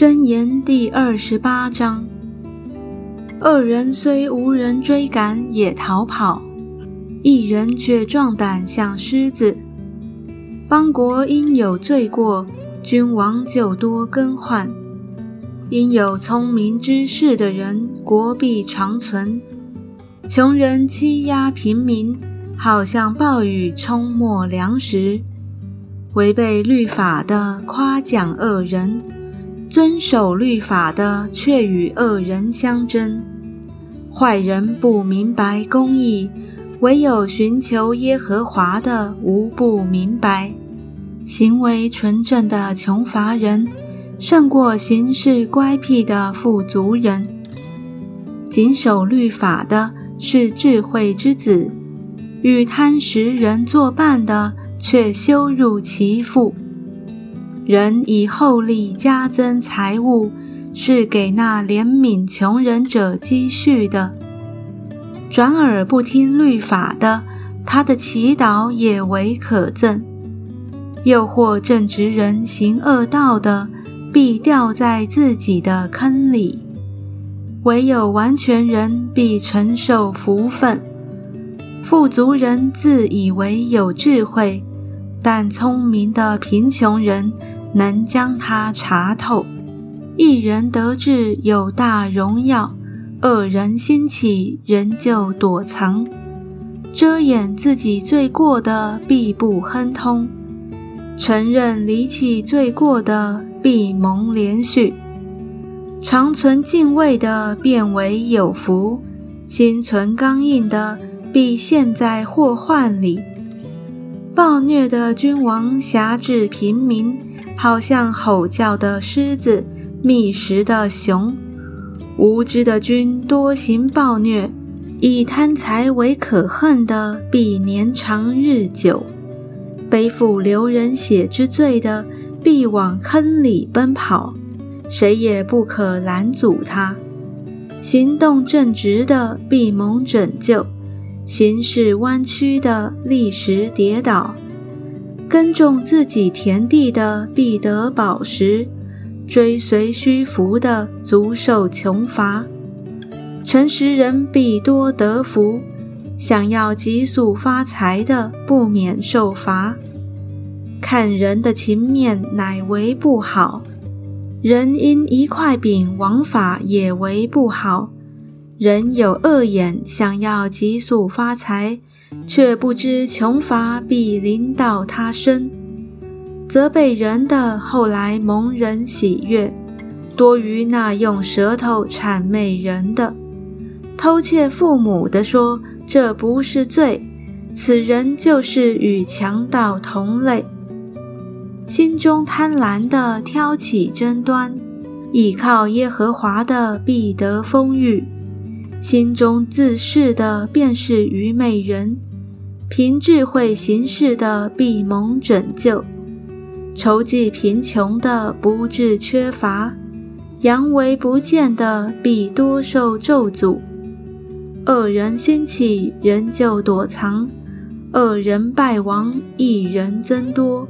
箴言第二十八章：恶人虽无人追赶，也逃跑；一人却壮胆，像狮子。邦国因有罪过，君王就多更换；因有聪明之士的人，国必长存。穷人欺压平民，好像暴雨冲没粮食；违背律法的，夸奖恶人。遵守律法的，却与恶人相争；坏人不明白公义，唯有寻求耶和华的，无不明白。行为纯正的穷乏人，胜过行事乖僻的富足人。谨守律法的是智慧之子，与贪食人作伴的，却羞辱其父。人以厚利加增财物，是给那怜悯穷人者积蓄的。转耳不听律法的，他的祈祷也为可憎。诱惑正直人行恶道的，必掉在自己的坑里；唯有完全人必承受福分。富足人自以为有智慧，但聪明的贫穷人。能将他查透，一人得志有大荣耀，恶人兴起人就躲藏，遮掩自己罪过的必不亨通，承认离弃罪过的必蒙连续，常存敬畏的变为有福，心存刚硬的必陷在祸患里，暴虐的君王辖制平民。好像吼叫的狮子，觅食的熊，无知的君多行暴虐，以贪财为可恨的，必年长日久；背负流人血之罪的，必往坑里奔跑，谁也不可拦阻他。行动正直的，必蒙拯救；行事弯曲的，立时跌倒。耕种自己田地的必得饱食，追随虚浮的足受穷乏。诚实人必多得福，想要急速发财的不免受罚。看人的情面乃为不好，人因一块饼枉法也为不好。人有恶眼，想要急速发财。却不知穷乏必临到他身，责备人的后来蒙人喜悦，多于那用舌头谄媚人的。偷窃父母的说这不是罪，此人就是与强盗同类。心中贪婪的挑起争端，倚靠耶和华的必得丰裕。心中自恃的便是愚昧人，凭智慧行事的必蒙拯救。筹计贫穷的不致缺乏，阳为不见的必多受咒诅。恶人兴起，人就躲藏；恶人败亡，一人增多。